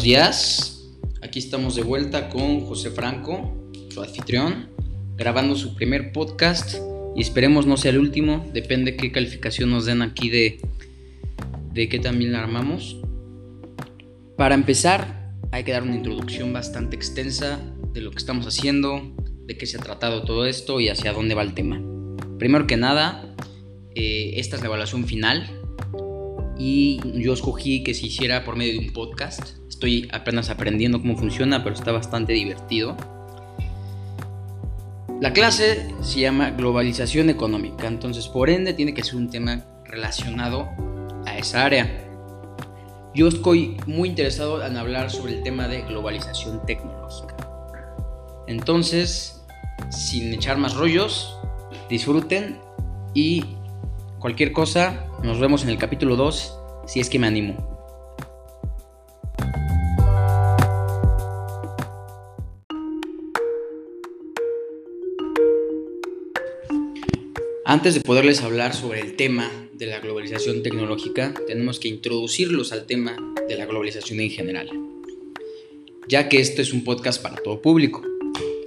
Buenos días. Aquí estamos de vuelta con José Franco, su anfitrión, grabando su primer podcast y esperemos no sea el último, depende qué calificación nos den aquí de, de qué también la armamos. Para empezar, hay que dar una introducción bastante extensa de lo que estamos haciendo, de qué se ha tratado todo esto y hacia dónde va el tema. Primero que nada, eh, esta es la evaluación final y yo escogí que se hiciera por medio de un podcast. Estoy apenas aprendiendo cómo funciona, pero está bastante divertido. La clase se llama globalización económica, entonces por ende tiene que ser un tema relacionado a esa área. Yo estoy muy interesado en hablar sobre el tema de globalización tecnológica. Entonces, sin echar más rollos, disfruten y cualquier cosa, nos vemos en el capítulo 2 si es que me animo. Antes de poderles hablar sobre el tema de la globalización tecnológica, tenemos que introducirlos al tema de la globalización en general, ya que este es un podcast para todo público.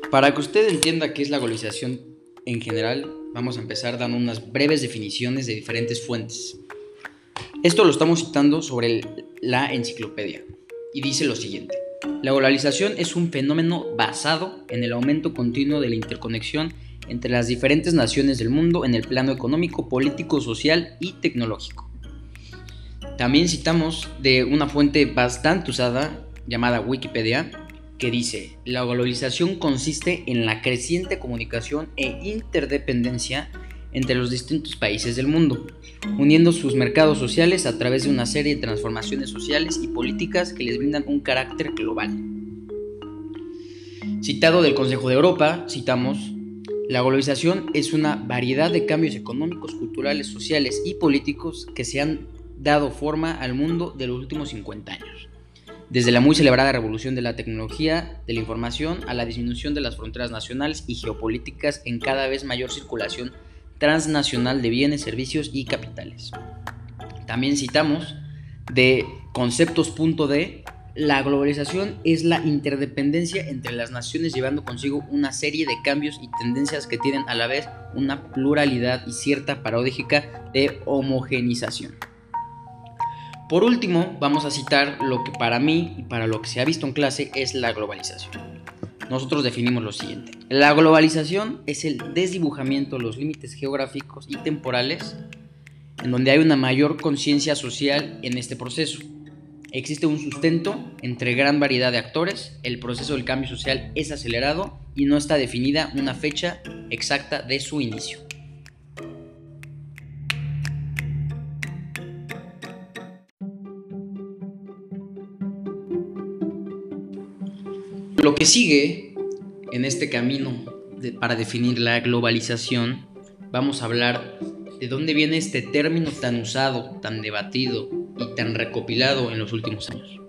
Para que usted entienda qué es la globalización en general, vamos a empezar dando unas breves definiciones de diferentes fuentes. Esto lo estamos citando sobre la enciclopedia y dice lo siguiente. La globalización es un fenómeno basado en el aumento continuo de la interconexión entre las diferentes naciones del mundo en el plano económico, político, social y tecnológico. También citamos de una fuente bastante usada llamada Wikipedia, que dice, la globalización consiste en la creciente comunicación e interdependencia entre los distintos países del mundo, uniendo sus mercados sociales a través de una serie de transformaciones sociales y políticas que les brindan un carácter global. Citado del Consejo de Europa, citamos, la globalización es una variedad de cambios económicos, culturales, sociales y políticos que se han dado forma al mundo de los últimos 50 años desde la muy celebrada revolución de la tecnología de la información a la disminución de las fronteras nacionales y geopolíticas en cada vez mayor circulación transnacional de bienes, servicios y capitales. También citamos de conceptos.d, la globalización es la interdependencia entre las naciones llevando consigo una serie de cambios y tendencias que tienen a la vez una pluralidad y cierta paradójica de homogenización. Por último, vamos a citar lo que para mí y para lo que se ha visto en clase es la globalización. Nosotros definimos lo siguiente. La globalización es el desdibujamiento de los límites geográficos y temporales en donde hay una mayor conciencia social en este proceso. Existe un sustento entre gran variedad de actores, el proceso del cambio social es acelerado y no está definida una fecha exacta de su inicio. Lo que sigue en este camino para definir la globalización, vamos a hablar de dónde viene este término tan usado, tan debatido y tan recopilado en los últimos años.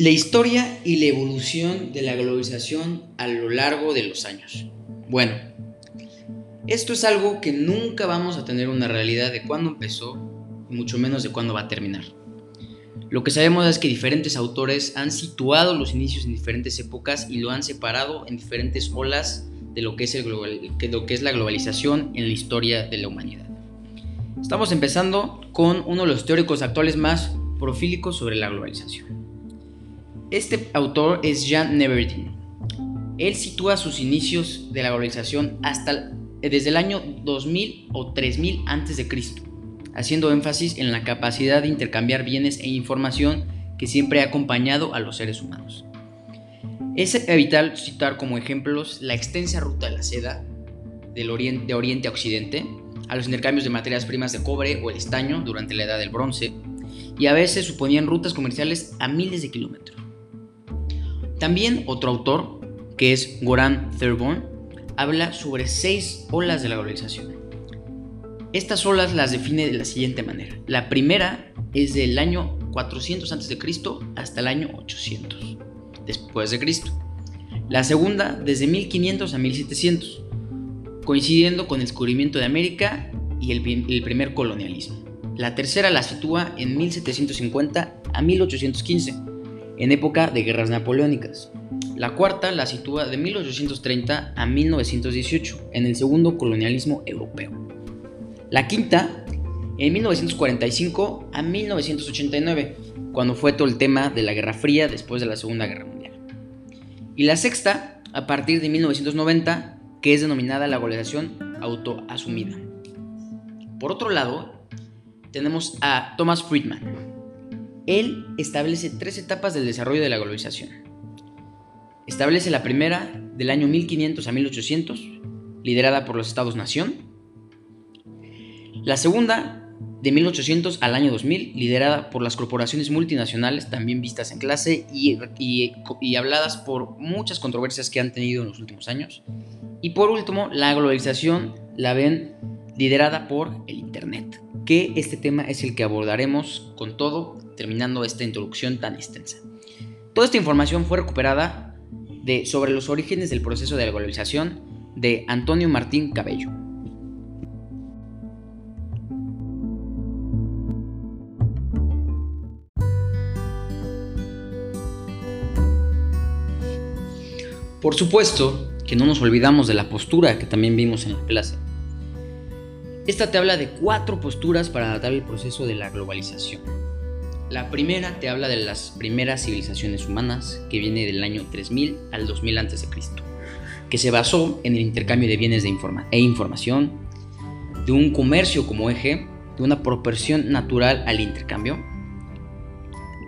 La historia y la evolución de la globalización a lo largo de los años. Bueno, esto es algo que nunca vamos a tener una realidad de cuándo empezó y mucho menos de cuándo va a terminar. Lo que sabemos es que diferentes autores han situado los inicios en diferentes épocas y lo han separado en diferentes olas de lo que es, la globalización en la historia de la humanidad. Estamos empezando con uno de los teóricos actuales más profílicos sobre la globalización. Este autor es Jean Neverdin. Él sitúa sus inicios de la globalización hasta desde el año 2000 o 3000 a.C., haciendo énfasis en la capacidad de intercambiar bienes e información que siempre ha acompañado a los seres humanos. Es vital citar como ejemplos la extensa ruta de la seda del oriente, de oriente a occidente, a los intercambios de materias primas de cobre o el estaño durante la edad del bronce, y a veces suponían rutas comerciales a miles de kilómetros. También otro autor, que es Goran Thurborn, habla sobre seis olas de la globalización. Estas olas las define de la siguiente manera. La primera es del año 400 a.C. hasta el año 800 después de Cristo. La segunda desde 1500 a 1700, coincidiendo con el descubrimiento de América y el, primer colonialismo. La tercera la sitúa en 1750 a 1815, en época de guerras napoleónicas. La cuarta la sitúa de 1830 a 1918, en el segundo colonialismo europeo. La quinta, en 1945 a 1989, cuando fue todo el tema de la Guerra Fría después de la Segunda Guerra Mundial. Y la sexta, a partir de 1990, que es denominada la globalización autoasumida. Por otro lado, tenemos a Thomas Friedman. Él establece tres etapas del desarrollo de la globalización. Establece la primera del año 1500 a 1800, liderada por los Estados-Nación. La segunda de 1800 al año 2000, liderada por las corporaciones multinacionales, también vistas en clase y, habladas por muchas controversias que han tenido en los últimos años. Y por último, la globalización la ven liderada por el Internet, que este tema es el que abordaremos con todo, terminando esta introducción tan extensa. Toda esta información fue recuperada de sobre los orígenes del proceso de globalización de Antonio Martín Cabello. Por supuesto que no nos olvidamos de la postura que también vimos en la clase. Esta te habla de cuatro posturas para adaptar el proceso de la globalización. La primera te habla de las primeras civilizaciones humanas, que viene del año 3000 al 2000 a.C., que se basó en el intercambio de bienes de e información, de un comercio como eje, de una proporción natural al intercambio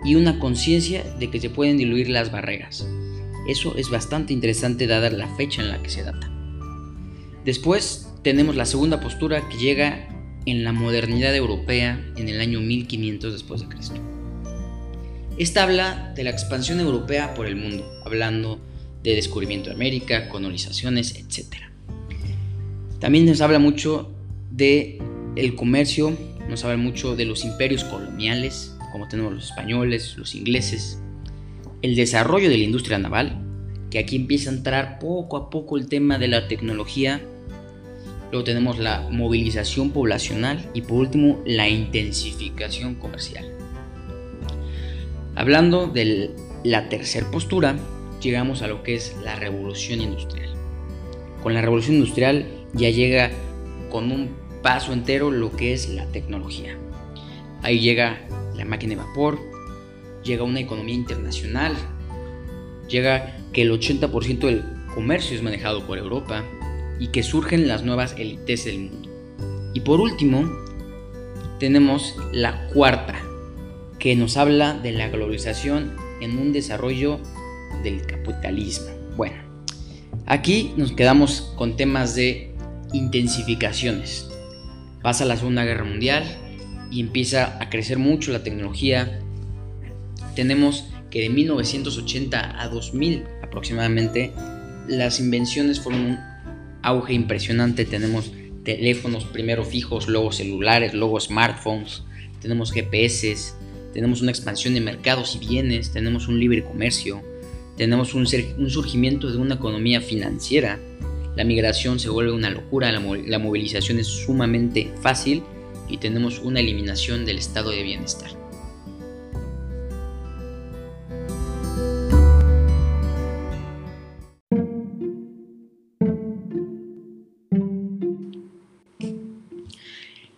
y una conciencia de que se pueden diluir las barreras, eso es bastante interesante dada la fecha en la que se data. Después tenemos la segunda postura que llega en la modernidad europea en el año 1500 después de Cristo. Esta habla de la expansión europea por el mundo, hablando de descubrimiento de América, colonizaciones, etc. También nos habla mucho de el comercio, nos habla mucho de los imperios coloniales, como tenemos los españoles, los ingleses, el desarrollo de la industria naval, que aquí empieza a entrar poco a poco el tema de la tecnología. Luego tenemos la movilización poblacional y por último la intensificación comercial. Hablando de la tercera postura, llegamos a lo que es la revolución industrial. Con la revolución industrial ya llega con un paso entero lo que es la tecnología. Ahí llega la máquina de vapor, llega una economía internacional, llega que el 80% del comercio es manejado por Europa y que surgen las nuevas élites del mundo. Y por último, tenemos la cuarta, que nos habla de la globalización en un desarrollo del capitalismo. Bueno, aquí nos quedamos con temas de intensificaciones. Pasa la Segunda Guerra Mundial y empieza a crecer mucho la tecnología, tenemos que de 1980 a 2000 aproximadamente, las invenciones fueron un auge impresionante. Tenemos teléfonos primero fijos, luego celulares, luego smartphones, tenemos GPS, tenemos una expansión de mercados y bienes, tenemos un libre comercio, tenemos un, surgimiento de una economía financiera. La migración se vuelve una locura, la movilización es sumamente fácil y tenemos una eliminación del estado de bienestar.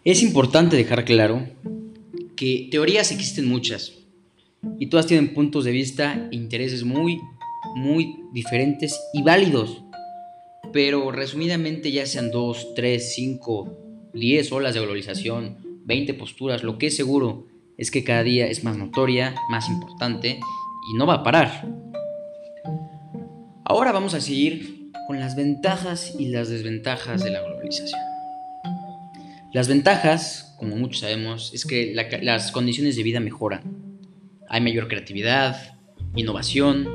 Es importante dejar claro que teorías existen muchas y todas tienen puntos de vista e intereses muy, muy diferentes y válidos. Pero resumidamente ya sean 2, 3, 5, 10 olas de globalización, 20 posturas, lo que es seguro es que cada día es más notoria, más importante y no va a parar. Ahora vamos a seguir con las ventajas y las desventajas de la globalización. Las ventajas, como muchos sabemos, es que las condiciones de vida mejoran. Hay mayor creatividad, innovación,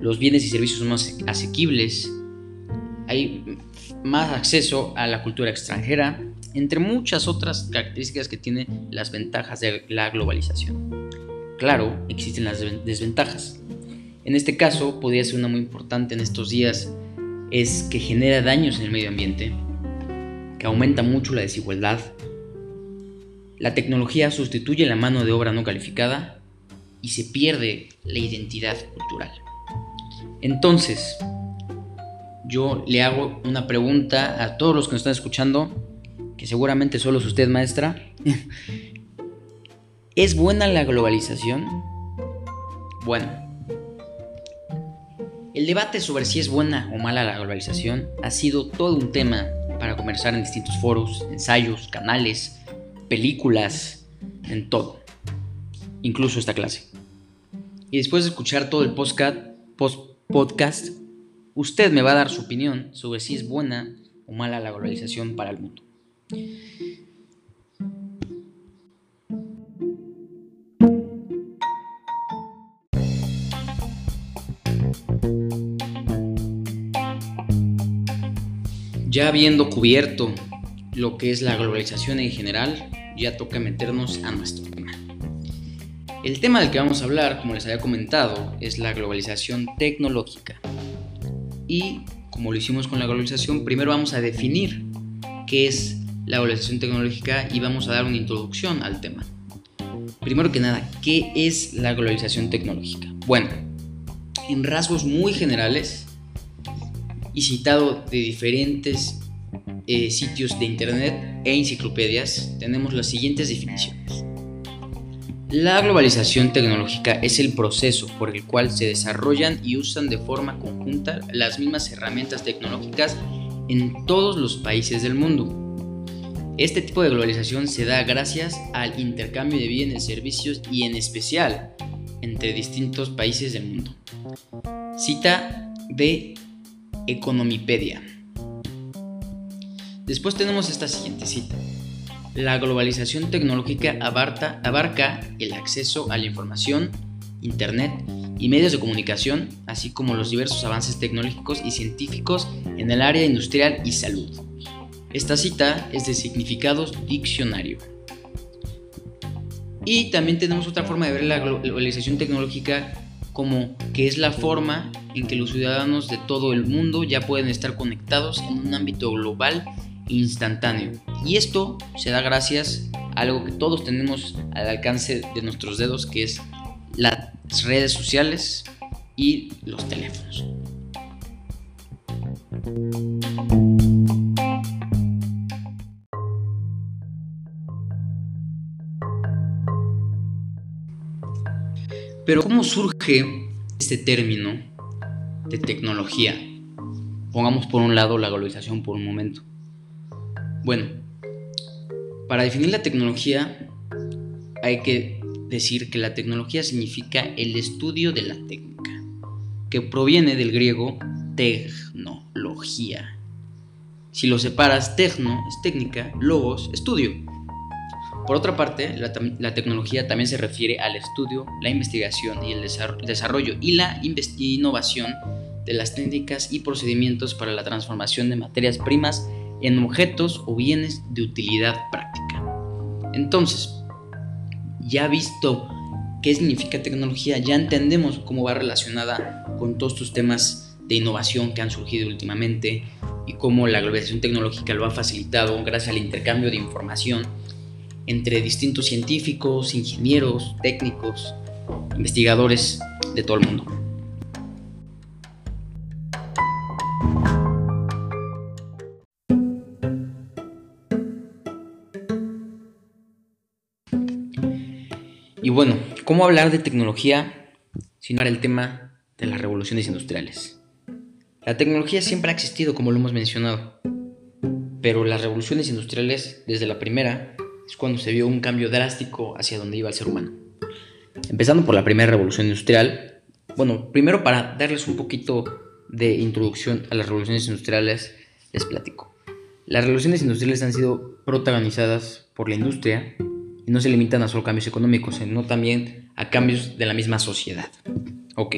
los bienes y servicios son más asequibles, hay más acceso a la cultura extranjera, entre muchas otras características que tienen las ventajas de la globalización. Claro, existen las desventajas. En este caso, podría ser una muy importante en estos días, es que genera daños en el medio ambiente, que aumenta mucho la desigualdad. La tecnología sustituye la mano de obra no calificada y se pierde la identidad cultural. Entonces, yo le hago una pregunta a todos los que nos están escuchando, que seguramente solo es usted maestra. ¿Es buena la globalización? Bueno, el debate sobre si es buena o mala la globalización ha sido todo un tema para conversar en distintos foros, ensayos, canales, películas, en todo, incluso esta clase. Y después de escuchar todo el podcast, podcast, usted me va a dar su opinión sobre si es buena o mala la globalización para el mundo. Ya habiendo cubierto lo que es la globalización en general, ya toca meternos a nuestro tema. El tema del que vamos a hablar, como les había comentado, es la globalización tecnológica. Y como lo hicimos con la globalización, primero vamos a definir qué es la globalización tecnológica y vamos a dar una introducción al tema. Primero que nada, ¿qué es la globalización tecnológica? Bueno, en rasgos muy generales, y citado de diferentes eh, sitios de internet e enciclopedias, tenemos las siguientes definiciones. La globalización tecnológica es el proceso por el cual se desarrollan y usan de forma conjunta las mismas herramientas tecnológicas en todos los países del mundo. Este tipo de globalización se da gracias al intercambio de bienes, servicios y en especial entre distintos países del mundo. Cita de Economipedia. Después tenemos esta siguiente cita. La globalización tecnológica abarca, abarca el acceso a la información, Internet y medios de comunicación, así como los diversos avances tecnológicos y científicos en el área industrial y salud. Esta cita es de significados diccionario. Y también tenemos otra forma de ver la globalización tecnológica como que es la forma en que los ciudadanos de todo el mundo ya pueden estar conectados en un ámbito global instantáneo. Y esto se da gracias a algo que todos tenemos al alcance de nuestros dedos, que es las redes sociales y los teléfonos. Pero ¿cómo surge este término de tecnología? Pongamos por un lado la globalización por un momento. Bueno, para definir la tecnología hay que decir que la tecnología significa el estudio de la técnica, que proviene del griego tecnología. Si lo separas, tecno es técnica, logos, estudio. Por otra parte, la, tecnología también se refiere al estudio, la investigación y el desarrollo y la innovación de las técnicas y procedimientos para la transformación de materias primas en objetos o bienes de utilidad práctica. Entonces, ya visto qué significa tecnología, ya entendemos cómo va relacionada con todos estos temas de innovación que han surgido últimamente y cómo la globalización tecnológica lo ha facilitado gracias al intercambio de información entre distintos científicos, ingenieros, técnicos, investigadores de todo el mundo. Y bueno, ¿cómo hablar de tecnología sin hablar el tema de las revoluciones industriales? La tecnología siempre ha existido, como lo hemos mencionado, pero las revoluciones industriales, desde la primera, es cuando se vio un cambio drástico hacia donde iba el ser humano. Empezando por la primera revolución industrial. Bueno, primero para darles un poquito de introducción a las revoluciones industriales, les platico. Las revoluciones industriales han sido protagonizadas por la industria y no se limitan a solo cambios económicos, sino también a cambios de la misma sociedad. Ok.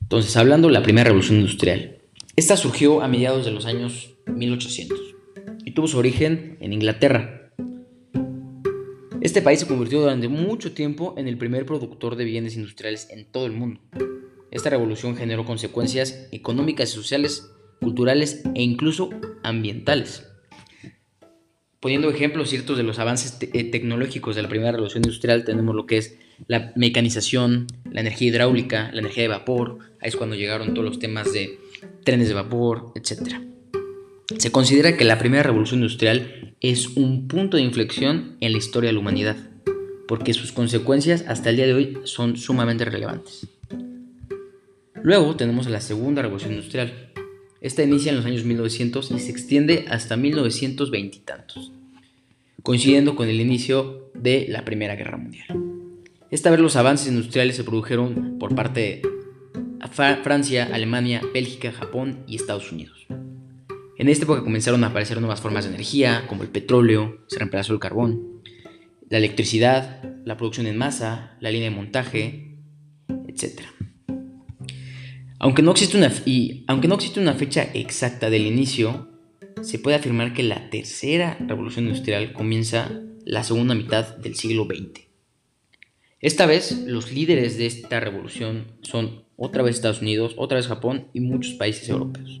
Entonces, hablando de la primera revolución industrial. Esta surgió a mediados de los años 1800 y tuvo su origen en Inglaterra este país se convirtió durante mucho tiempo en el primer productor de bienes industriales en todo el mundo. esta revolución generó consecuencias económicas y sociales, culturales e incluso ambientales. Poniendo ejemplos ciertos de los avances eh, tecnológicos de la primera revolución industrial, tenemos lo que es la mecanización, la energía hidráulica, la energía de vapor, ahí es cuando llegaron todos los temas de trenes de vapor, etc. Se considera que la primera revolución industrial es un punto de inflexión en la historia de la humanidad, porque sus consecuencias hasta el día de hoy son sumamente relevantes. Luego tenemos la segunda revolución industrial, esta inicia en los años 1900 y se extiende hasta 1920 y tantos, coincidiendo con el inicio de la Primera Guerra Mundial. Esta vez los avances industriales se produjeron por parte de Francia, Alemania, Bélgica, Japón y Estados Unidos. En esta época comenzaron a aparecer nuevas formas de energía, como el petróleo, se reemplazó el carbón, la electricidad, la producción en masa, la línea de montaje, etc. Aunque no, existe una, y, aunque no existe una fecha exacta del inicio, se puede afirmar que la tercera revolución industrial comienza la segunda mitad del siglo XX. Esta vez los líderes de esta revolución son otra vez Estados Unidos, otra vez Japón y muchos países europeos.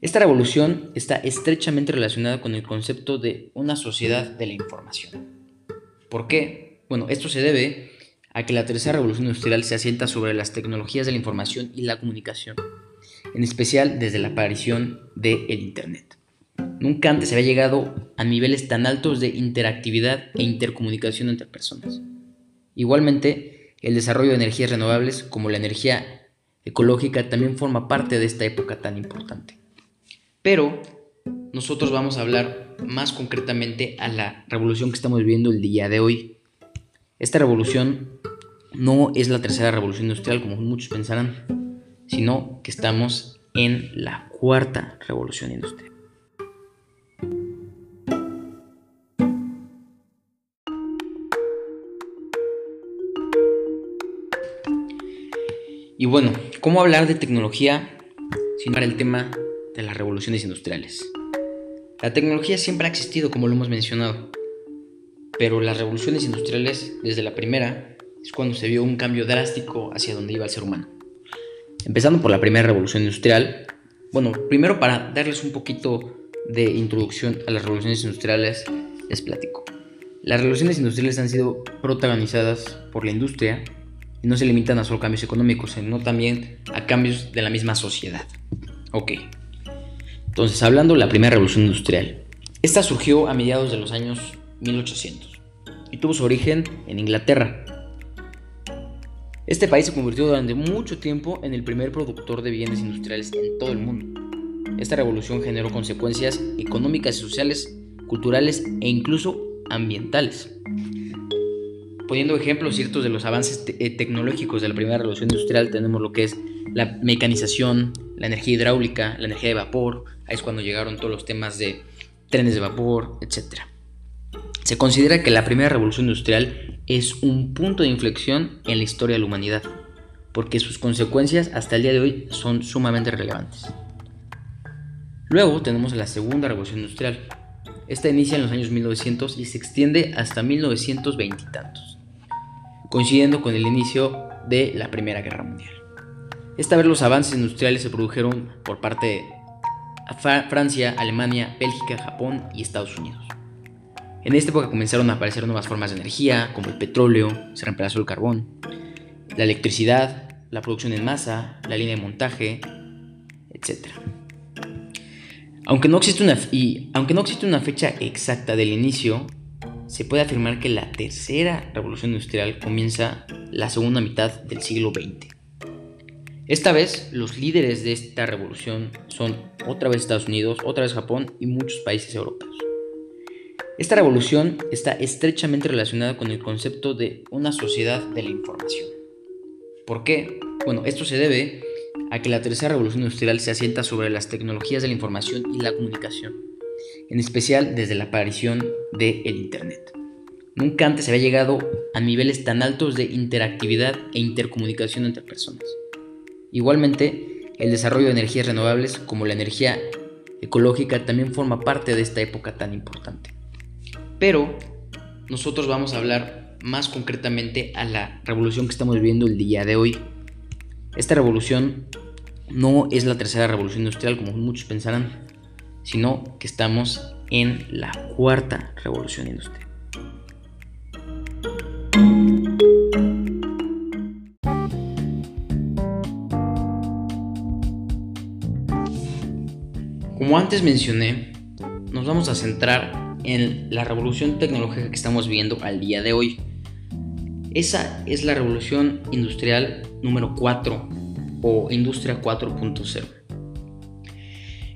Esta revolución está estrechamente relacionada con el concepto de una sociedad de la información. ¿Por qué? Bueno, esto se debe a que la tercera revolución industrial se asienta sobre las tecnologías de la información y la comunicación, en especial desde la aparición del Internet. Nunca antes se había llegado a niveles tan altos de interactividad e intercomunicación entre personas. Igualmente, el desarrollo de energías renovables como la energía ecológica también forma parte de esta época tan importante. Pero nosotros vamos a hablar más concretamente a la revolución que estamos viviendo el día de hoy. Esta revolución no es la tercera revolución industrial como muchos pensarán, sino que estamos en la cuarta revolución industrial. Y bueno, ¿cómo hablar de tecnología sin para el tema de las revoluciones industriales? La tecnología siempre ha existido, como lo hemos mencionado, pero las revoluciones industriales, desde la primera, es cuando se vio un cambio drástico hacia donde iba el ser humano. Empezando por la primera revolución industrial, bueno, primero para darles un poquito de introducción a las revoluciones industriales, les platico. Las revoluciones industriales han sido protagonizadas por la industria y no se limitan a solo cambios económicos, sino también a cambios de la misma sociedad. Ok. Entonces, hablando de la primera revolución industrial, esta surgió a mediados de los años 1800 y tuvo su origen en Inglaterra, este país se convirtió durante mucho tiempo en el primer productor de bienes industriales en todo el mundo. Esta revolución generó consecuencias económicas y sociales, culturales e incluso ambientales. Poniendo ejemplos ciertos de los avances eh, tecnológicos de la primera revolución industrial, tenemos lo que es la mecanización, la energía hidráulica, la energía de vapor, ahí es cuando llegaron todos los temas de trenes de vapor, etc. Se considera que la primera revolución industrial es un punto de inflexión en la historia de la humanidad, porque sus consecuencias hasta el día de hoy son sumamente relevantes. Luego tenemos la segunda revolución industrial. Esta inicia en los años 1900 y se extiende hasta 1920 y tantos, coincidiendo con el inicio de la Primera Guerra Mundial. Esta vez los avances industriales se produjeron por parte de Francia, Alemania, Bélgica, Japón y Estados Unidos. En esta época comenzaron a aparecer nuevas formas de energía, como el petróleo, se reemplazó el carbón, la electricidad, la producción en masa, la línea de montaje, etc. Aunque no existe una, y, aunque no existe una fecha exacta del inicio, se puede afirmar que la tercera revolución industrial comienza la segunda mitad del siglo XX. Esta vez los líderes de esta revolución son otra vez Estados Unidos, otra vez Japón y muchos países europeos. Esta revolución está estrechamente relacionada con el concepto de una sociedad de la información. ¿Por qué? Bueno, esto se debe a que la tercera revolución industrial se asienta sobre las tecnologías de la información y la comunicación, en especial desde la aparición del Internet. Nunca antes se había llegado a niveles tan altos de interactividad e intercomunicación entre personas. Igualmente, el desarrollo de energías renovables como la energía ecológica también forma parte de esta época tan importante. Pero nosotros vamos a hablar más concretamente a la revolución que estamos viviendo el día de hoy. Esta revolución no es la tercera revolución industrial como muchos pensarán, sino que estamos en la cuarta revolución industrial. Como antes mencioné, nos vamos a centrar en la revolución tecnológica que estamos viendo al día de hoy. Esa es la revolución industrial número 4 o industria 4.0.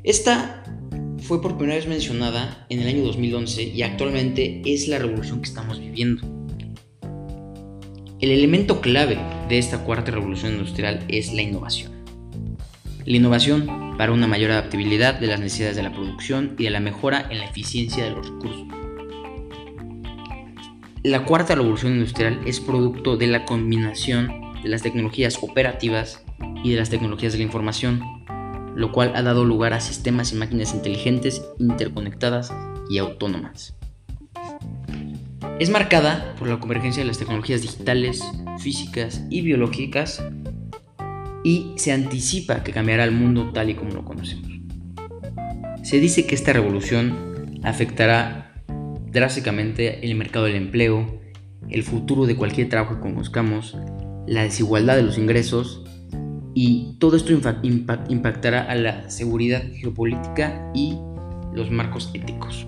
Esta fue por primera vez mencionada en el año 2011 y actualmente es la revolución que estamos viviendo. El elemento clave de esta cuarta revolución industrial es la innovación. La innovación para una mayor adaptabilidad de las necesidades de la producción y de la mejora en la eficiencia de los recursos. La cuarta revolución industrial es producto de la combinación de las tecnologías operativas y de las tecnologías de la información, lo cual ha dado lugar a sistemas y máquinas inteligentes, interconectadas y autónomas. Es marcada por la convergencia de las tecnologías digitales, físicas y biológicas y se anticipa que cambiará el mundo tal y como lo conocemos. Se dice que esta revolución afectará drásticamente el mercado del empleo, el futuro de cualquier trabajo que conozcamos, la desigualdad de los ingresos y todo esto impactará a la seguridad geopolítica y los marcos éticos.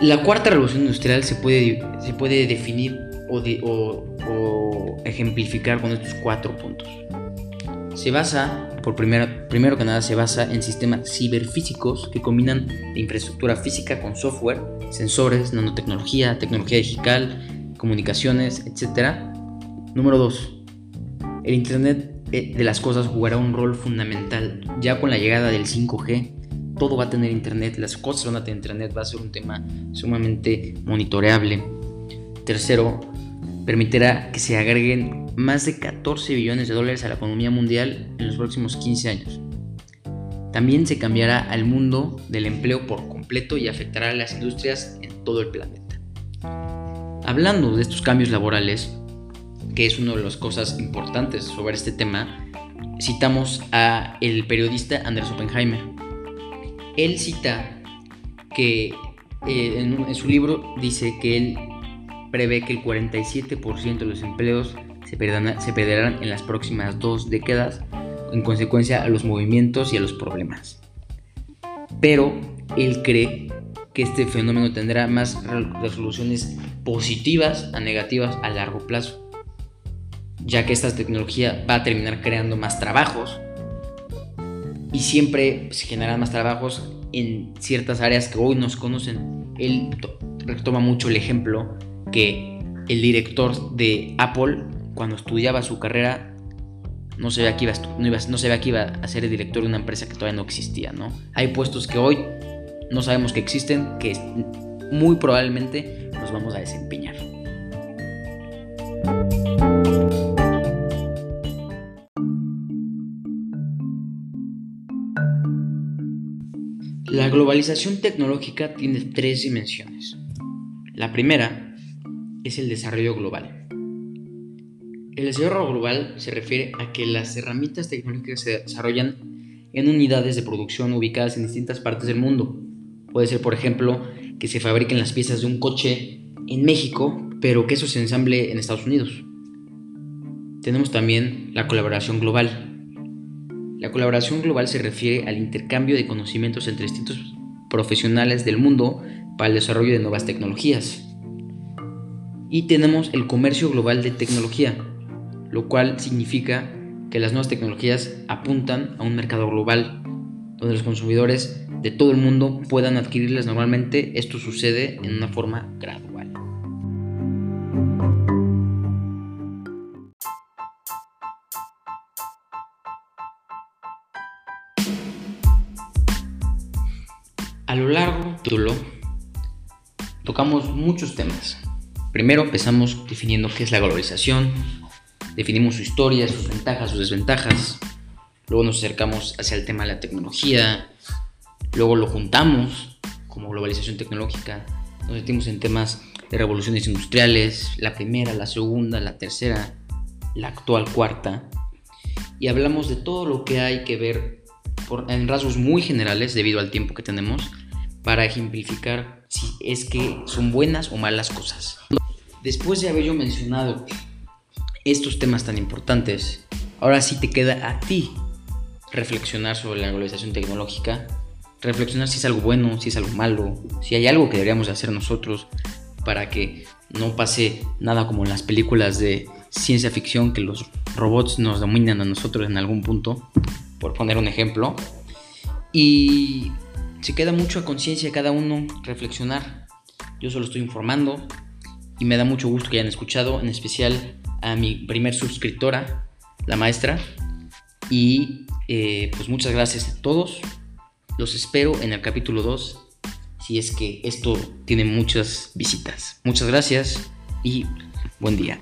La cuarta revolución industrial se puede, se puede definir o, ejemplificar con estos cuatro puntos. Se basa, por primero, primero que nada, se basa en sistemas ciberfísicos que combinan infraestructura física con software, sensores, nanotecnología, tecnología digital, comunicaciones, etc. Número 2. El Internet eh, de las cosas jugará un rol fundamental. Ya con la llegada del 5G, todo va a tener Internet, las cosas van a tener Internet, va a ser un tema sumamente monitoreable. Tercero, permitirá que se agreguen más de 14 billones de dólares a la economía mundial en los próximos 15 años. También se cambiará al mundo del empleo por completo y afectará a las industrias en todo el planeta. Hablando de estos cambios laborales, que es una de las cosas importantes sobre este tema, citamos a el periodista Andrés Oppenheimer. Él cita que eh, en, su libro dice que él prevé que el 47% de los empleos se perderán, en las próximas dos décadas en consecuencia a los movimientos y a los problemas. Pero él cree que este fenómeno tendrá más resoluciones positivas a negativas a largo plazo, ya que esta tecnología va a terminar creando más trabajos y siempre se generarán más trabajos en ciertas áreas que hoy nos conocen. Él retoma mucho el ejemplo que el director de Apple, cuando estudiaba su carrera, no se ve que iba, no, se que iba a ser el director de una empresa que todavía no existía, ¿no? Hay puestos que hoy no sabemos que existen, que muy probablemente nos vamos a desempeñar. La globalización tecnológica tiene tres dimensiones. La primera es el desarrollo global. El desarrollo global se refiere a que las herramientas tecnológicas se desarrollan en unidades de producción ubicadas en distintas partes del mundo. Puede ser, por ejemplo, que se fabriquen las piezas de un coche en México, pero que eso se ensamble en Estados Unidos. Tenemos también la colaboración global. La colaboración global se refiere al intercambio de conocimientos entre distintos profesionales del mundo para el desarrollo de nuevas tecnologías. Y tenemos el comercio global de tecnología, lo cual significa que las nuevas tecnologías apuntan a un mercado global, donde los consumidores de todo el mundo puedan adquirirlas normalmente. Esto sucede en una forma gradual. A lo largo de tocamos muchos temas, Primero empezamos definiendo qué es la globalización, definimos su historia, sus ventajas, sus desventajas, luego nos acercamos hacia el tema de la tecnología, luego lo juntamos como globalización tecnológica, nos metimos en temas de revoluciones industriales, la primera, la segunda, la tercera, la actual cuarta, y hablamos de todo lo que hay que ver en rasgos muy generales debido al tiempo que tenemos para ejemplificar si es que son buenas o malas cosas. Después de haber yo mencionado estos temas tan importantes, ahora sí te queda a ti reflexionar sobre la globalización tecnológica, reflexionar si es algo bueno, si es algo malo, si hay algo que deberíamos hacer nosotros para que no pase nada como en las películas de ciencia ficción que los robots nos dominan a nosotros en algún punto, por poner un ejemplo. Y se queda mucho a conciencia cada uno reflexionar. Yo solo estoy informando y me da mucho gusto que hayan escuchado, en especial a mi primer suscriptora, la maestra. Y eh, pues muchas gracias a todos. Los espero en el capítulo 2 si es que esto tiene muchas visitas. Muchas gracias y buen día.